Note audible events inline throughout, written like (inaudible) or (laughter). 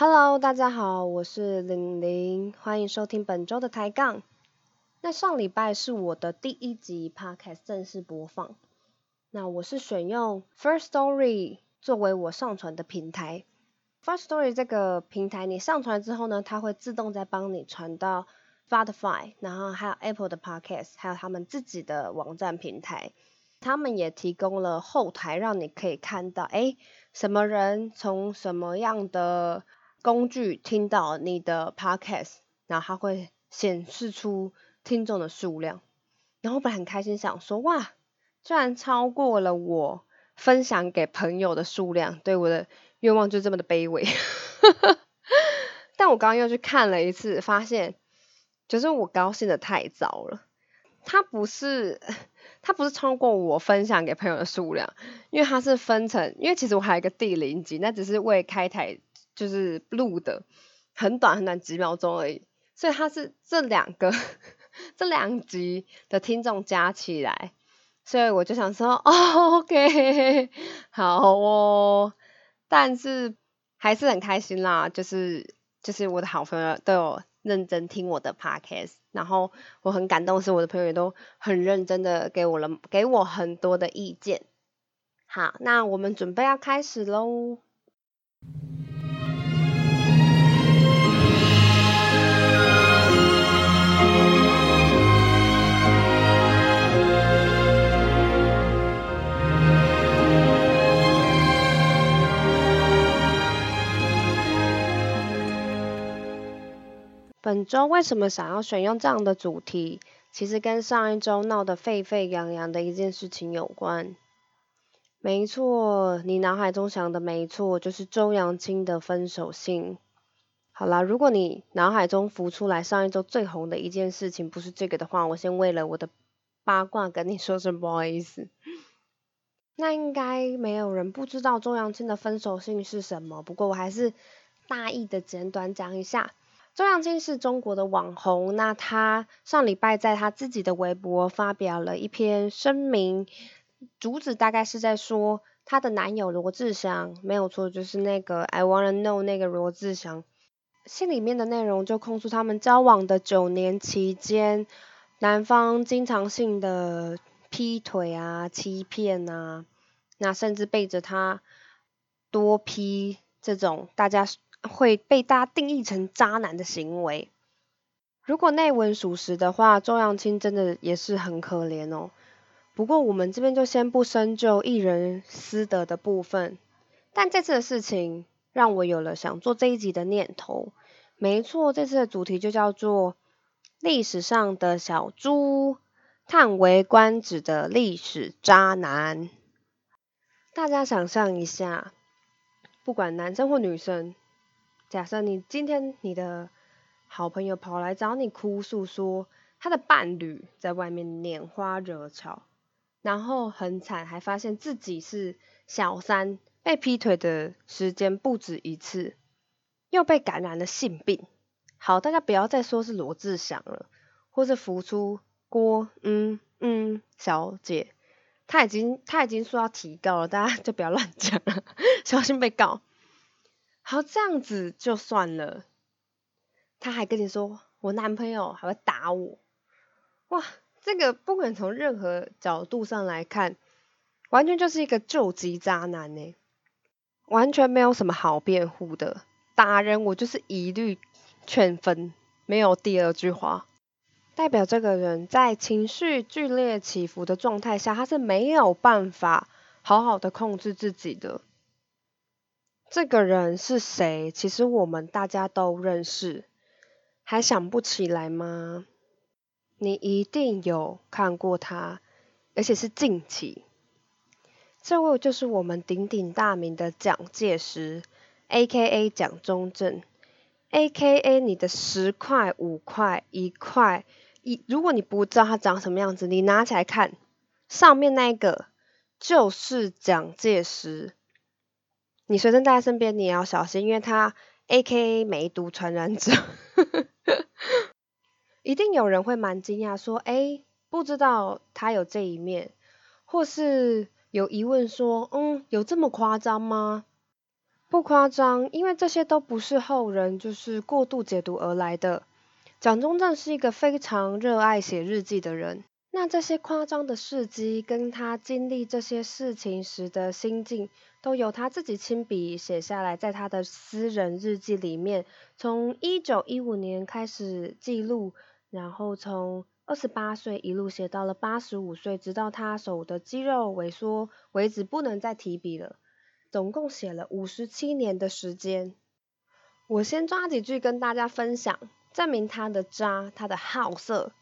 Hello，大家好，我是玲玲，欢迎收听本周的抬杠。那上礼拜是我的第一集 Podcast 正式播放，那我是选用 First Story 作为我上传的平台。First Story 这个平台，你上传之后呢，它会自动再帮你传到 Spotify，然后还有 Apple 的 Podcast，还有他们自己的网站平台。他们也提供了后台，让你可以看到，哎，什么人从什么样的工具听到你的 Podcast，然后它会显示出听众的数量。然后我本来很开心，想说，哇，居然超过了我分享给朋友的数量，对我的愿望就这么的卑微。(laughs) 但我刚刚又去看了一次，发现就是我高兴的太早了，它不是。它不是超过我分享给朋友的数量，因为它是分成，因为其实我还有一个第零集，那只是为开台就是录的，很短很短几秒钟而已，所以它是这两个 (laughs) 这两集的听众加起来，所以我就想说，哦，OK，(laughs) 好哦，但是还是很开心啦，就是就是我的好朋友都有。认真听我的 podcast，然后我很感动，是我的朋友也都很认真的给我了给我很多的意见。好，那我们准备要开始喽。本周为什么想要选用这样的主题？其实跟上一周闹得沸沸扬扬的一件事情有关。没错，你脑海中想的没错，就是周扬青的分手信。好啦，如果你脑海中浮出来上一周最红的一件事情不是这个的话，我先为了我的八卦跟你说声不好意思。那应该没有人不知道周扬青的分手信是什么，不过我还是大意的简短讲一下。周扬青是中国的网红，那他上礼拜在他自己的微博发表了一篇声明，主旨大概是在说她的男友罗志祥没有错，就是那个 I wanna know 那个罗志祥，信里面的内容就控诉他们交往的九年期间，男方经常性的劈腿啊、欺骗啊，那甚至背着他多批这种大家。会被大家定义成渣男的行为。如果内文属实的话，周扬青真的也是很可怜哦。不过我们这边就先不深究艺人私德的部分。但这次的事情让我有了想做这一集的念头。没错，这次的主题就叫做历史上的小猪，叹为观止的历史渣男。大家想象一下，不管男生或女生。假设你今天你的好朋友跑来找你哭诉，说他的伴侣在外面拈花惹草，然后很惨，还发现自己是小三，被劈腿的时间不止一次，又被感染了性病。好，大家不要再说是罗志祥了，或是浮出郭嗯嗯小姐，他已经他已经说要提告了，大家就不要乱讲了，(laughs) 小心被告。好，这样子就算了。他还跟你说，我男朋友还会打我。哇，这个不管从任何角度上来看，完全就是一个救急渣男呢，完全没有什么好辩护的。打人我就是一律劝分，没有第二句话。代表这个人在情绪剧烈起伏的状态下，他是没有办法好好的控制自己的。这个人是谁？其实我们大家都认识，还想不起来吗？你一定有看过他，而且是近期。这位就是我们鼎鼎大名的蒋介石，A.K.A. 蒋中正，A.K.A. 你的十块、五块、一块，一如果你不知道他长什么样子，你拿起来看，上面那个就是蒋介石。你随身带在身边，你也要小心，因为他 A.K.A. 梅毒传染者，(laughs) 一定有人会蛮惊讶，说，哎，不知道他有这一面，或是有疑问说，嗯，有这么夸张吗？不夸张，因为这些都不是后人就是过度解读而来的。蒋中正是一个非常热爱写日记的人，那这些夸张的事迹跟他经历这些事情时的心境，都由他自己亲笔写下来，在他的私人日记里面，从一九一五年开始记录，然后从二十八岁一路写到了八十五岁，直到他手的肌肉萎缩为止，不能再提笔了。总共写了五十七年的时间。我先抓几句跟大家分享，证明他的渣，他的好色，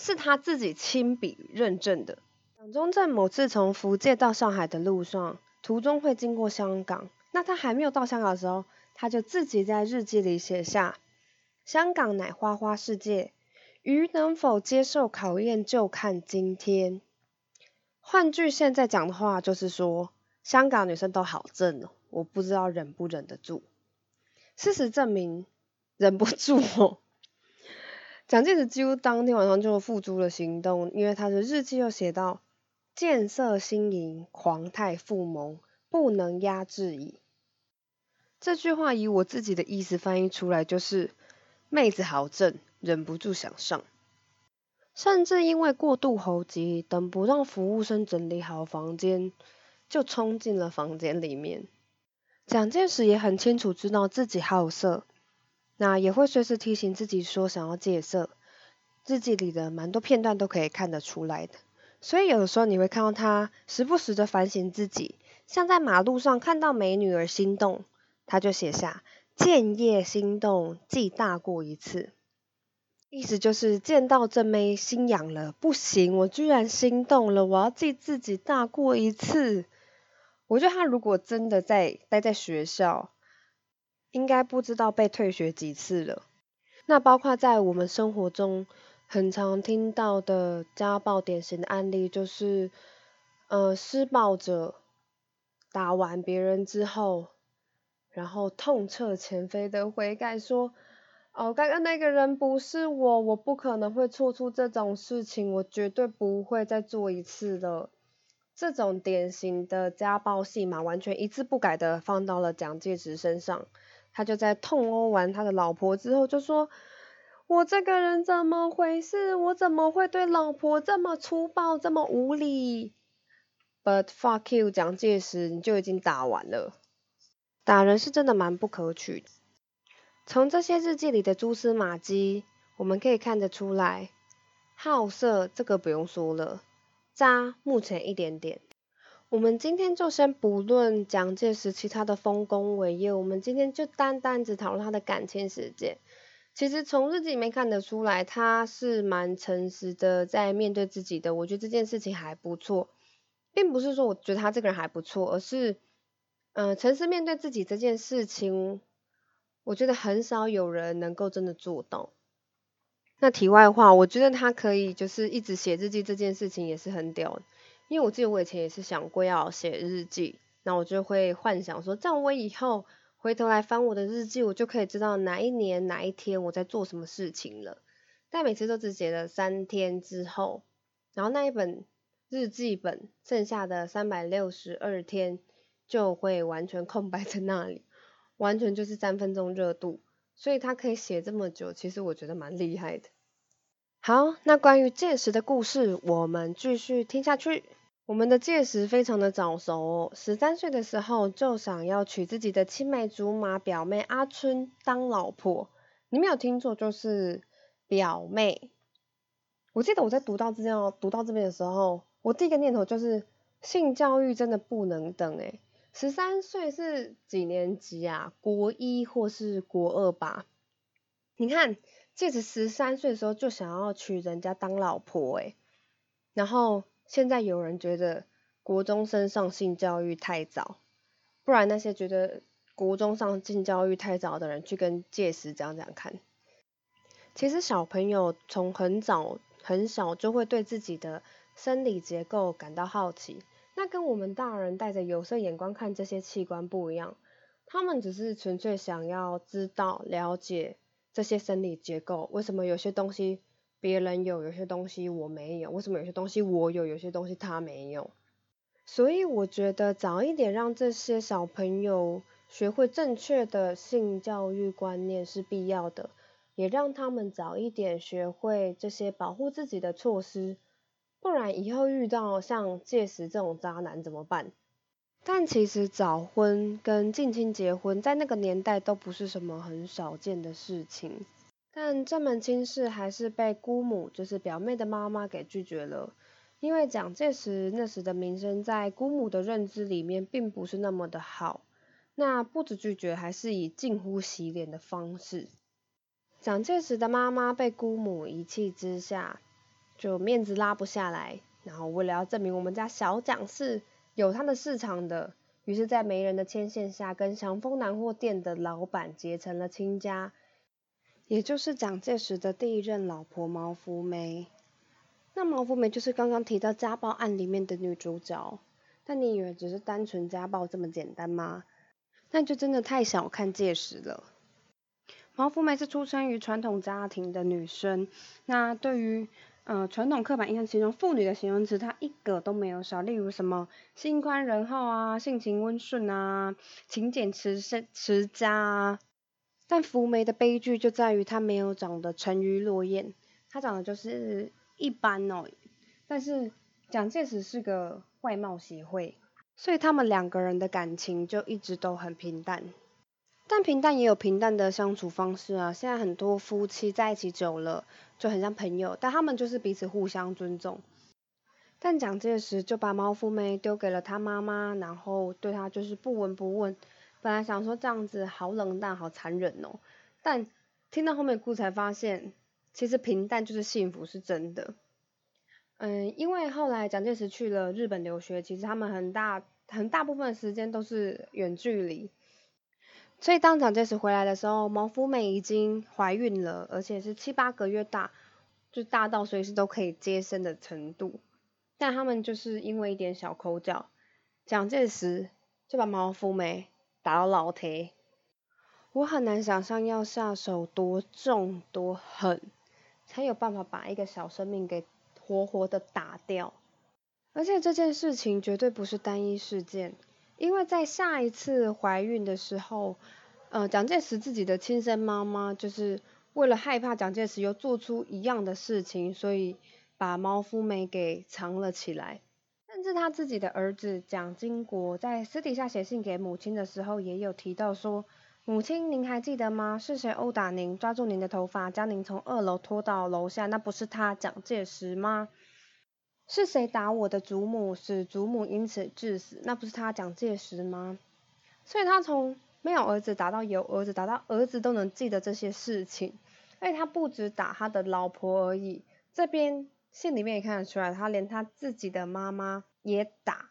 是他自己亲笔认证的。蒋中正某次从福建到上海的路上，途中会经过香港，那他还没有到香港的时候，他就自己在日记里写下：香港乃花花世界。鱼能否接受考验，就看今天。换句现在讲的话，就是说，香港女生都好正哦，我不知道忍不忍得住。事实证明，忍不住哦。蒋介石几乎当天晚上就付诸了行动，因为他的日记又写到：见色心淫，狂态复萌，不能压制矣。这句话以我自己的意思翻译出来，就是妹子好正。忍不住想上，甚至因为过度猴急，等不让服务生整理好房间，就冲进了房间里面。蒋介石也很清楚知道自己好色，那也会随时提醒自己说想要戒色。日记里的蛮多片段都可以看得出来的，所以有的时候你会看到他时不时的反省自己，像在马路上看到美女而心动，他就写下见叶心动，记大过一次。意思就是见到这妹心痒了，不行，我居然心动了，我要记自己大过一次。我觉得他如果真的在待在学校，应该不知道被退学几次了。那包括在我们生活中很常听到的家暴典型的案例，就是呃施暴者打完别人之后，然后痛彻前非的悔改说。哦，刚刚那个人不是我，我不可能会做出这种事情，我绝对不会再做一次的。这种典型的家暴戏码，完全一字不改的放到了蒋介石身上。他就在痛殴完他的老婆之后，就说：“我这个人怎么回事？我怎么会对老婆这么粗暴，这么无理？”But fuck you，蒋介石，你就已经打完了。打人是真的蛮不可取。从这些日记里的蛛丝马迹，我们可以看得出来，好色这个不用说了，渣目前一点点。我们今天就先不论蒋介石其他的丰功伟业，我们今天就单单只讨论他的感情世界。其实从日记里面看得出来，他是蛮诚实的，在面对自己的。我觉得这件事情还不错，并不是说我觉得他这个人还不错，而是，嗯，诚实面对自己这件事情。我觉得很少有人能够真的做到。那题外话，我觉得他可以就是一直写日记这件事情也是很屌，因为我记得我以前也是想过要写日记，那我就会幻想说，这样我以后回头来翻我的日记，我就可以知道哪一年哪一天我在做什么事情了。但每次都只写了三天之后，然后那一本日记本剩下的三百六十二天就会完全空白在那里。完全就是三分钟热度，所以他可以写这么久，其实我觉得蛮厉害的。好，那关于届时的故事，我们继续听下去。我们的届时非常的早熟哦，十三岁的时候就想要娶自己的青梅竹马表妹阿春当老婆。你没有听错，就是表妹。我记得我在读到这样读到这边的时候，我第一个念头就是性教育真的不能等诶十三岁是几年级啊？国一或是国二吧？你看，戒指十三岁的时候就想要娶人家当老婆诶然后现在有人觉得国中生上性教育太早，不然那些觉得国中上性教育太早的人去跟介石讲讲看。其实小朋友从很早很小就会对自己的生理结构感到好奇。那跟我们大人带着有色眼光看这些器官不一样，他们只是纯粹想要知道、了解这些生理结构，为什么有些东西别人有，有些东西我没有？为什么有些东西我有，有些东西他没有？所以我觉得早一点让这些小朋友学会正确的性教育观念是必要的，也让他们早一点学会这些保护自己的措施，不然以后遇到像届时这种渣男怎么办？但其实早婚跟近亲结婚在那个年代都不是什么很少见的事情，但这门亲事还是被姑母，就是表妹的妈妈给拒绝了。因为蒋介石那时的名声在姑母的认知里面并不是那么的好，那不止拒绝，还是以近乎洗脸的方式。蒋介石的妈妈被姑母一气之下，就面子拉不下来，然后为了要证明我们家小蒋是有他的市场的，于是，在媒人的牵线下，跟祥丰南货店的老板结成了亲家，也就是蒋介石的第一任老婆毛福梅。那毛福梅就是刚刚提到家暴案里面的女主角，但你以为只是单纯家暴这么简单吗？那就真的太小看介石了。毛福梅是出生于传统家庭的女生，那对于呃传统刻板印象形容妇女的形容词，她一个都没有少，例如什么心宽仁厚啊、性情温顺啊、勤俭持身持家啊。但福梅的悲剧就在于她没有长得沉鱼落雁，她长得就是。一般哦，但是蒋介石是个外貌协会，所以他们两个人的感情就一直都很平淡。但平淡也有平淡的相处方式啊。现在很多夫妻在一起久了就很像朋友，但他们就是彼此互相尊重。但蒋介石就把毛福梅丢给了他妈妈，然后对他就是不闻不问。本来想说这样子好冷淡、好残忍哦，但听到后面的故事才发现。其实平淡就是幸福，是真的。嗯，因为后来蒋介石去了日本留学，其实他们很大很大部分时间都是远距离。所以当蒋介石回来的时候，毛福美已经怀孕了，而且是七八个月大，就大到随时都可以接生的程度。但他们就是因为一点小口角，蒋介石就把毛福美打到老铁。我很难想象要下手多重多狠。才有办法把一个小生命给活活的打掉，而且这件事情绝对不是单一事件，因为在下一次怀孕的时候，呃，蒋介石自己的亲生妈妈就是为了害怕蒋介石又做出一样的事情，所以把毛福梅给藏了起来，至他自己的儿子蒋经国在私底下写信给母亲的时候，也有提到说。母亲，您还记得吗？是谁殴打您，抓住您的头发，将您从二楼拖到楼下？那不是他蒋介石吗？是谁打我的祖母，使祖母因此致死？那不是他蒋介石吗？所以他从没有儿子打到有儿子，打到儿子都能记得这些事情。而且他不止打他的老婆而已，这边信里面也看得出来，他连他自己的妈妈也打。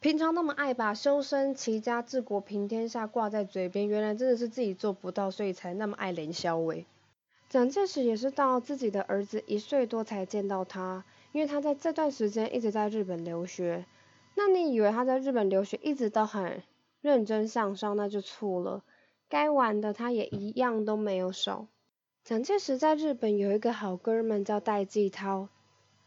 平常那么爱把修身齐家治国平天下挂在嘴边，原来真的是自己做不到，所以才那么爱连萧伟。蒋介石也是到自己的儿子一岁多才见到他，因为他在这段时间一直在日本留学。那你以为他在日本留学一直都很认真向上，那就错了。该玩的他也一样都没有少。蒋介石在日本有一个好哥们叫戴季涛。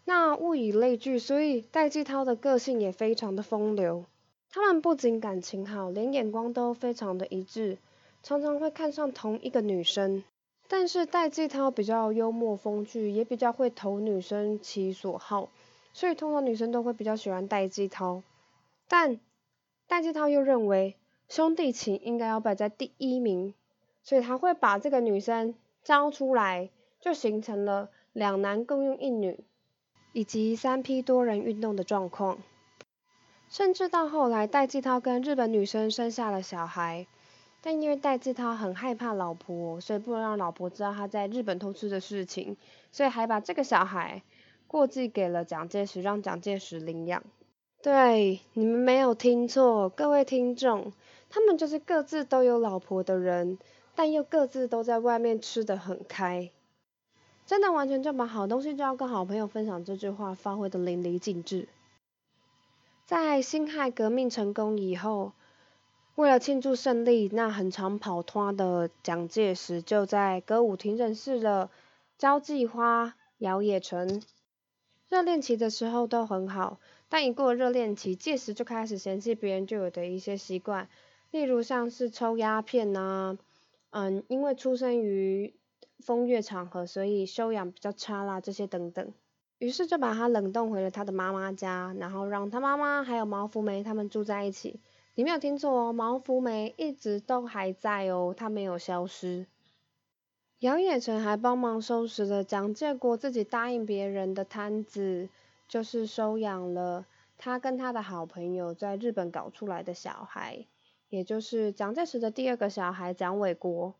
那物以类聚，所以戴季涛的个性也非常的风流。他们不仅感情好，连眼光都非常的一致，常常会看上同一个女生。但是戴季涛比较幽默风趣，也比较会投女生其所好，所以通常女生都会比较喜欢戴季涛。但戴季涛又认为兄弟情应该要摆在第一名，所以他会把这个女生招出来，就形成了两男共用一女。以及三批多人运动的状况，甚至到后来，戴季涛跟日本女生生下了小孩，但因为戴季涛很害怕老婆，所以不能让老婆知道他在日本偷吃的事情，所以还把这个小孩过继给了蒋介石，让蒋介石领养。对，你们没有听错，各位听众，他们就是各自都有老婆的人，但又各自都在外面吃得很开。真的完全就把好东西就要跟好朋友分享这句话发挥的淋漓尽致。在辛亥革命成功以后，为了庆祝胜利，那很常跑脱的蒋介石就在歌舞厅认识了交际花姚野纯。热恋期的时候都很好，但一过热恋期，届时就开始嫌弃别人就有的一些习惯，例如像是抽鸦片呐，嗯，因为出生于风月场合，所以修养比较差啦，这些等等。于是就把他冷冻回了他的妈妈家，然后让他妈妈还有毛福梅他们住在一起。你没有听错哦，毛福梅一直都还在哦，他没有消失。姚野成还帮忙收拾了蒋介国自己答应别人的摊子，就是收养了他跟他的好朋友在日本搞出来的小孩，也就是蒋介石的第二个小孩蒋纬国。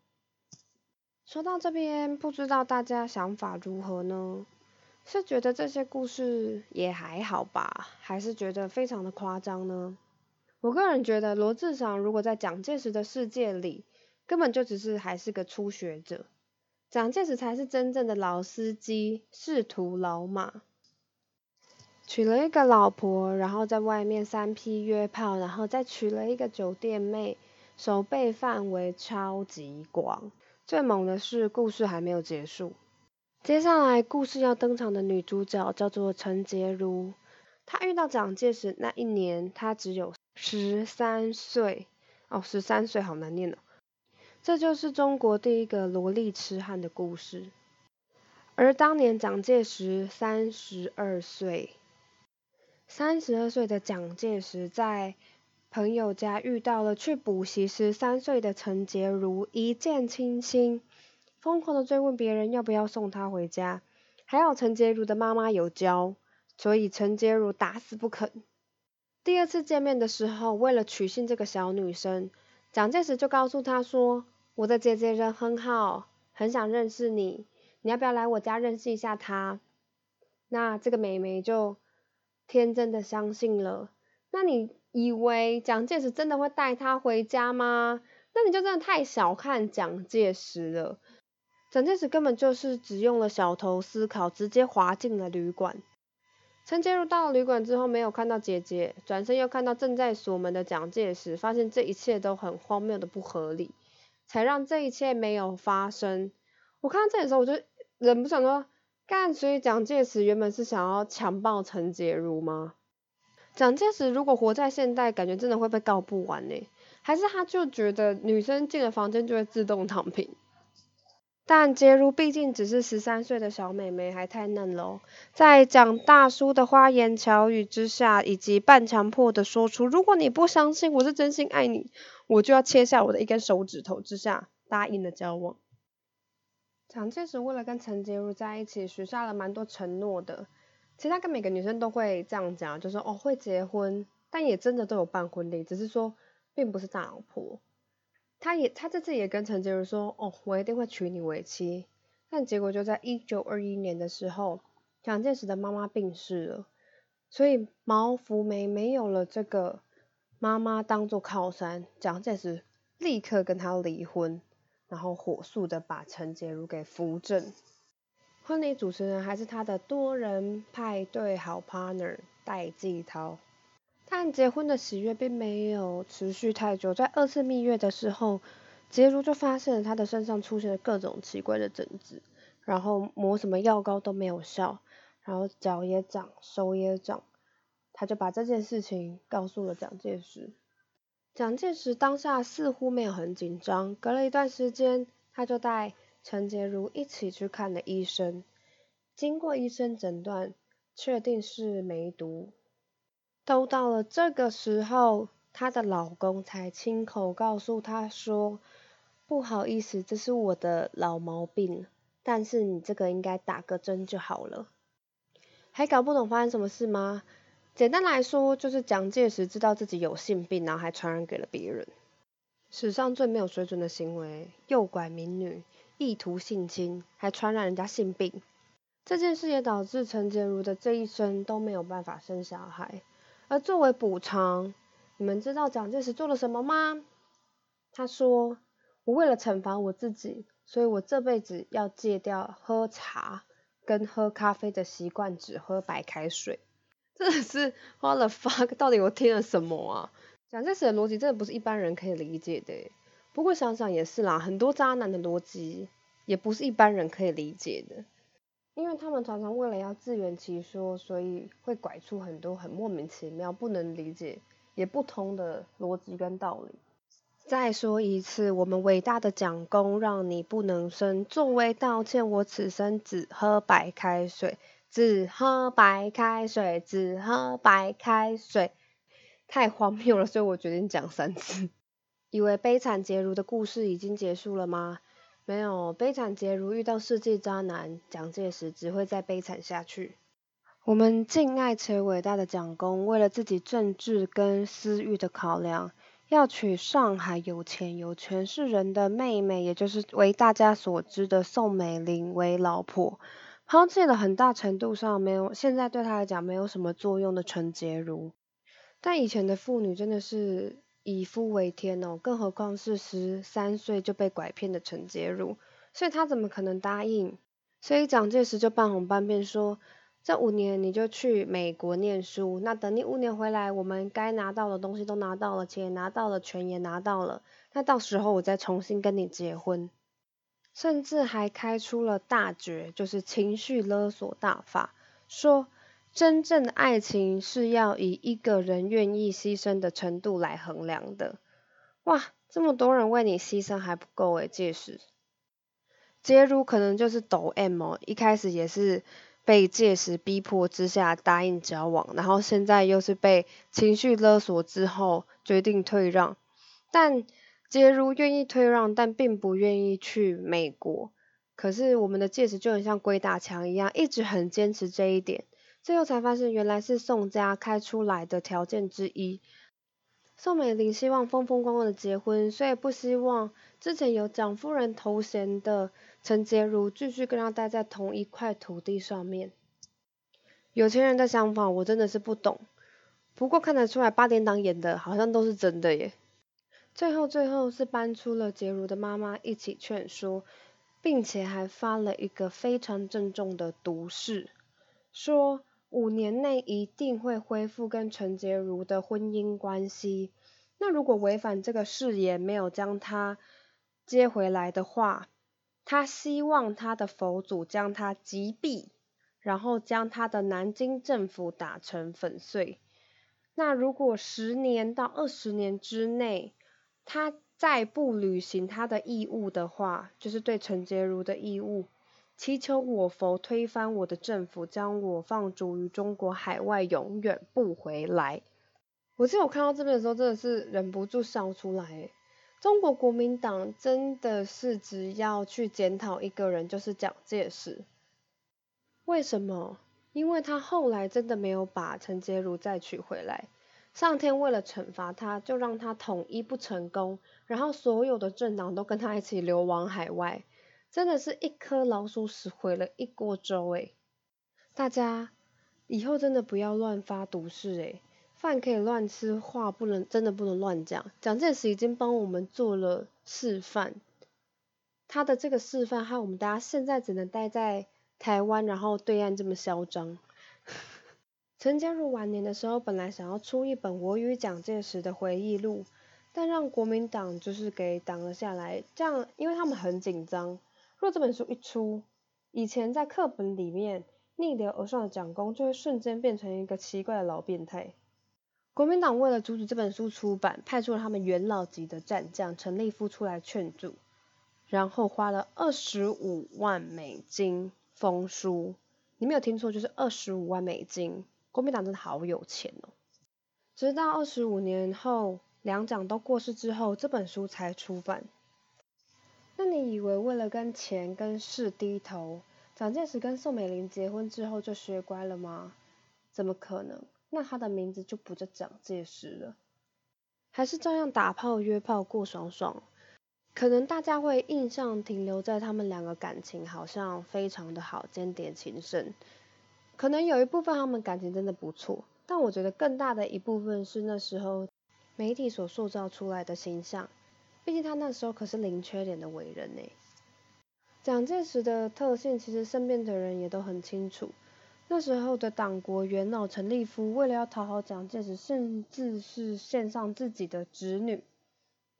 说到这边，不知道大家想法如何呢？是觉得这些故事也还好吧，还是觉得非常的夸张呢？我个人觉得罗志祥如果在蒋介石的世界里，根本就只是还是个初学者，蒋介石才是真正的老司机，仕途老马。娶了一个老婆，然后在外面三批约炮，然后再娶了一个酒店妹，手背范围超级广。最猛的是，故事还没有结束。接下来故事要登场的女主角叫做陈洁如，她遇到蒋介石那一年，她只有十三岁，哦，十三岁好难念哦。这就是中国第一个萝莉痴汉的故事。而当年蒋介石三十二岁，三十二岁的蒋介石在朋友家遇到了去补习十三岁的陈洁如，一见倾心。疯狂的追问别人要不要送她回家，还好陈洁如的妈妈有教，所以陈洁如打死不肯。第二次见面的时候，为了取信这个小女生，蒋介石就告诉她说：“我的姐姐人很好，很想认识你，你要不要来我家认识一下她？”那这个美眉就天真的相信了。那你以为蒋介石真的会带他回家吗？那你就真的太小看蒋介石了。蒋介石根本就是只用了小头思考，直接滑进了旅馆。陈洁如到了旅馆之后，没有看到姐姐，转身又看到正在锁门的蒋介石，发现这一切都很荒谬的不合理，才让这一切没有发生。我看到这里的时候，我就忍不住说：干，所以蒋介石原本是想要强暴陈洁如吗？蒋介石如果活在现代，感觉真的会被告不完呢。还是他就觉得女生进了房间就会自动躺平？但杰如毕竟只是十三岁的小妹妹，还太嫩了。在蒋大叔的花言巧语之下，以及半强迫的说出“如果你不相信我是真心爱你，我就要切下我的一根手指头”之下，答应了交往。蒋介石为了跟陈洁如在一起，许下了蛮多承诺的。其实他跟每个女生都会这样讲，就说哦会结婚，但也真的都有办婚礼，只是说并不是大老婆。他也，他这次也跟陈洁如说，哦，我一定会娶你为妻。但结果就在一九二一年的时候，蒋介石的妈妈病逝了，所以毛福梅没有了这个妈妈当做靠山，蒋介石立刻跟他离婚，然后火速的把陈洁如给扶正。婚礼主持人还是他的多人派对好 partner 戴季涛。但结婚的喜悦并没有持续太久，在二次蜜月的时候，杰如就发现了他的身上出现了各种奇怪的疹子，然后抹什么药膏都没有效，然后脚也长，手也长，他就把这件事情告诉了蒋介石。蒋介石当下似乎没有很紧张，隔了一段时间，他就带陈洁如一起去看了医生，经过医生诊断，确定是梅毒。都到了这个时候，她的老公才亲口告诉她说：“不好意思，这是我的老毛病，但是你这个应该打个针就好了。”还搞不懂发生什么事吗？简单来说，就是蒋介石知道自己有性病，然后还传染给了别人。史上最没有水准的行为，诱拐民女，意图性侵，还传染人家性病。这件事也导致陈洁如的这一生都没有办法生小孩。而作为补偿，你们知道蒋介石做了什么吗？他说：“我为了惩罚我自己，所以我这辈子要戒掉喝茶跟喝咖啡的习惯，只喝白开水。(laughs) ”真的是花了 fuck，到底我听了什么啊？蒋介石的逻辑真的不是一般人可以理解的。不过想想也是啦，很多渣男的逻辑也不是一般人可以理解的。因为他们常常为了要自圆其说，所以会拐出很多很莫名其妙、不能理解也不通的逻辑跟道理。再说一次，我们伟大的蒋公让你不能生，作为道歉，我此生只喝白开水，只喝白开水，只喝白开水。太荒谬了，所以我决定讲三次。以为悲惨结如的故事已经结束了吗？没有，悲惨结如遇到世纪渣男蒋介石，只会再悲惨下去。我们敬爱且伟大的蒋公，为了自己政治跟私欲的考量。要娶上海有钱有权势人的妹妹，也就是为大家所知的宋美龄为老婆，抛弃了很大程度上没有现在对他来讲没有什么作用的陈洁如。但以前的妇女真的是以夫为天哦，更何况是十三岁就被拐骗的陈洁如，所以他怎么可能答应？所以蒋介石就半哄半骗说。这五年你就去美国念书，那等你五年回来，我们该拿到的东西都拿到了，钱拿到了，权也拿到了，那到时候我再重新跟你结婚，甚至还开出了大绝，就是情绪勒索大法，说真正的爱情是要以一个人愿意牺牲的程度来衡量的。哇，这么多人为你牺牲还不够诶，届时，杰如可能就是抖 M 哦，一开始也是。被届时逼迫之下答应交往，然后现在又是被情绪勒索之后决定退让，但杰如愿意退让，但并不愿意去美国。可是我们的戒指就很像鬼打墙一样，一直很坚持这一点，最后才发现原来是宋家开出来的条件之一。宋美龄希望风风光光的结婚，所以不希望之前有蒋夫人头衔的。陈洁如继续跟她待在同一块土地上面。有钱人的想法我真的是不懂，不过看得出来八点档演的好像都是真的耶。最后最后是搬出了洁如的妈妈一起劝说，并且还发了一个非常郑重的毒誓，说五年内一定会恢复跟陈洁如的婚姻关系。那如果违反这个誓言，没有将他接回来的话，他希望他的佛祖将他击毙，然后将他的南京政府打成粉碎。那如果十年到二十年之内，他再不履行他的义务的话，就是对陈洁如的义务，祈求我佛推翻我的政府，将我放逐于中国海外，永远不回来。我记得我看到这边的时候，真的是忍不住笑出来。中国国民党真的是只要去检讨一个人，就是蒋介石。为什么？因为他后来真的没有把陈洁如再娶回来。上天为了惩罚他，就让他统一不成功，然后所有的政党都跟他一起流亡海外。真的是一颗老鼠屎毁了一锅粥诶。大家以后真的不要乱发毒誓诶。饭可以乱吃，话不能真的不能乱讲。蒋介石已经帮我们做了示范，他的这个示范害我们大家现在只能待在台湾，然后对岸这么嚣张。陈洁如晚年的时候，本来想要出一本我与蒋介石的回忆录，但让国民党就是给挡了下来。这样，因为他们很紧张，若这本书一出，以前在课本里面逆流而上的蒋公，就会瞬间变成一个奇怪的老变态。国民党为了阻止这本书出版，派出了他们元老级的战将陈立夫出来劝阻，然后花了二十五万美金封书。你没有听错，就是二十五万美金。国民党真的好有钱哦！直到二十五年后，两蒋都过世之后，这本书才出版。那你以为为了跟钱跟势低头，蒋介石跟宋美龄结婚之后就学乖了吗？怎么可能？那他的名字就不叫蒋介石了，还是照样打炮约炮过爽爽。可能大家会印象停留在他们两个感情好像非常的好，间谍情深。可能有一部分他们感情真的不错，但我觉得更大的一部分是那时候媒体所塑造出来的形象。毕竟他那时候可是零缺点的伟人呢。蒋介石的特性，其实身边的人也都很清楚。那时候的党国元老陈立夫，为了要讨好蒋介石，甚至是献上自己的侄女，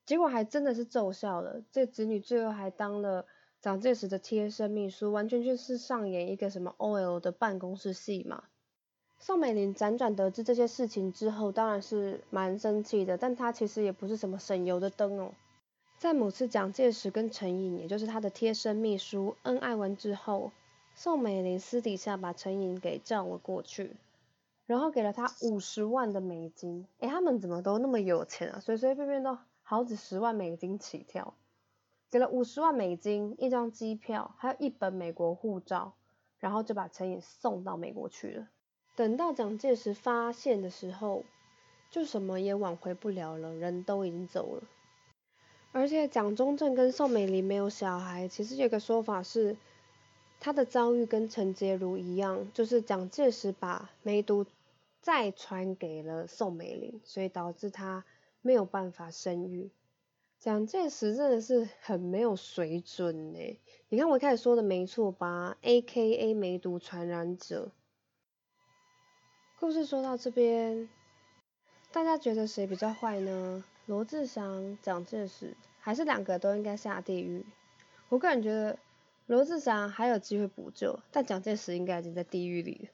结果还真的是奏效了。这侄女最后还当了蒋介石的贴身秘书，完全就是上演一个什么 OL 的办公室戏嘛。宋美龄辗转得知这些事情之后，当然是蛮生气的，但她其实也不是什么省油的灯哦。在某次蒋介石跟陈颖，也就是他的贴身秘书恩爱完之后，宋美龄私底下把陈颖给叫了过去，然后给了他五十万的美金。诶，他们怎么都那么有钱啊？随随便便都好几十万美金起跳。给了五十万美金，一张机票，还有一本美国护照，然后就把陈颖送到美国去了。等到蒋介石发现的时候，就什么也挽回不了了，人都已经走了。而且蒋中正跟宋美龄没有小孩，其实有个说法是，他的遭遇跟陈洁如一样，就是蒋介石把梅毒再传给了宋美龄，所以导致他没有办法生育。蒋介石真的是很没有水准呢。你看我一开始说的没错吧？A K A 梅毒传染者。故事说到这边，大家觉得谁比较坏呢？罗志祥、蒋介石，还是两个都应该下地狱？我个人觉得罗志祥还有机会补救，但蒋介石应该已经在地狱里了。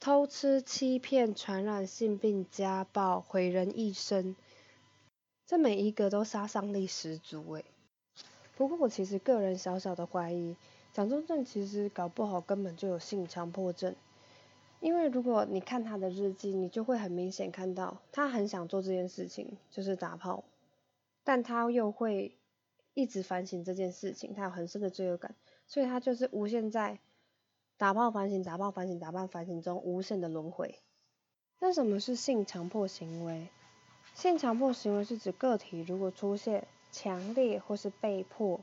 偷吃、欺骗、传染性病、家暴、毁人一生。这每一个都杀伤力十足诶。不过我其实个人小小的怀疑，蒋中正其实搞不好根本就有性强迫症。因为如果你看他的日记，你就会很明显看到，他很想做这件事情，就是打炮，但他又会一直反省这件事情，他有很深的罪恶感，所以他就是无限在打炮反省、打炮反省、打炮反省中无限的轮回。那什么是性强迫行为？性强迫行为是指个体如果出现强烈或是被迫、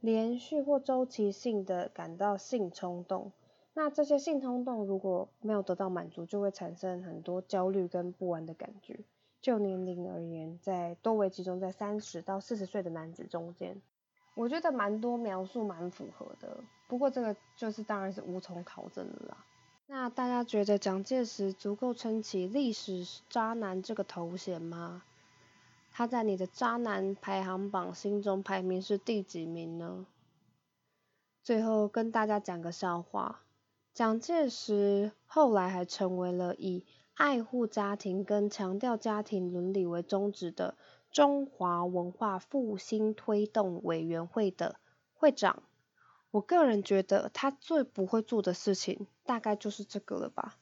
连续或周期性的感到性冲动，那这些性冲动如果没有得到满足，就会产生很多焦虑跟不安的感觉。就年龄而言，在多为集中在三十到四十岁的男子中间，我觉得蛮多描述蛮符合的。不过这个就是当然是无从考证的啦。那大家觉得蒋介石足够撑起历史渣男这个头衔吗？他在你的渣男排行榜心中排名是第几名呢？最后跟大家讲个笑话，蒋介石后来还成为了以爱护家庭跟强调家庭伦理为宗旨的中华文化复兴推动委员会的会长。我个人觉得他最不会做的事情，大概就是这个了吧。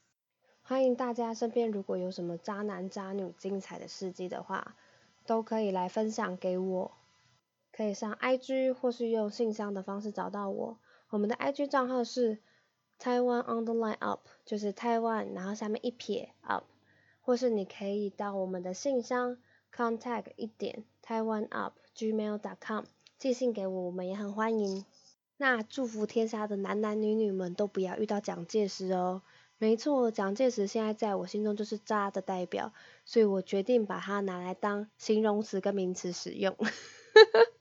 欢迎大家身边如果有什么渣男渣女精彩的事迹的话，都可以来分享给我。可以上 IG 或是用信箱的方式找到我。我们的 IG 账号是 Taiwan Underline Up，就是 Taiwan，然后下面一撇 Up。或是你可以到我们的信箱 Contact 一点 Taiwan Up gmail dot com 寄信给我，我们也很欢迎。那祝福天下的男男女女们都不要遇到蒋介石哦。没错，蒋介石现在在我心中就是渣的代表，所以我决定把它拿来当形容词跟名词使用。(laughs)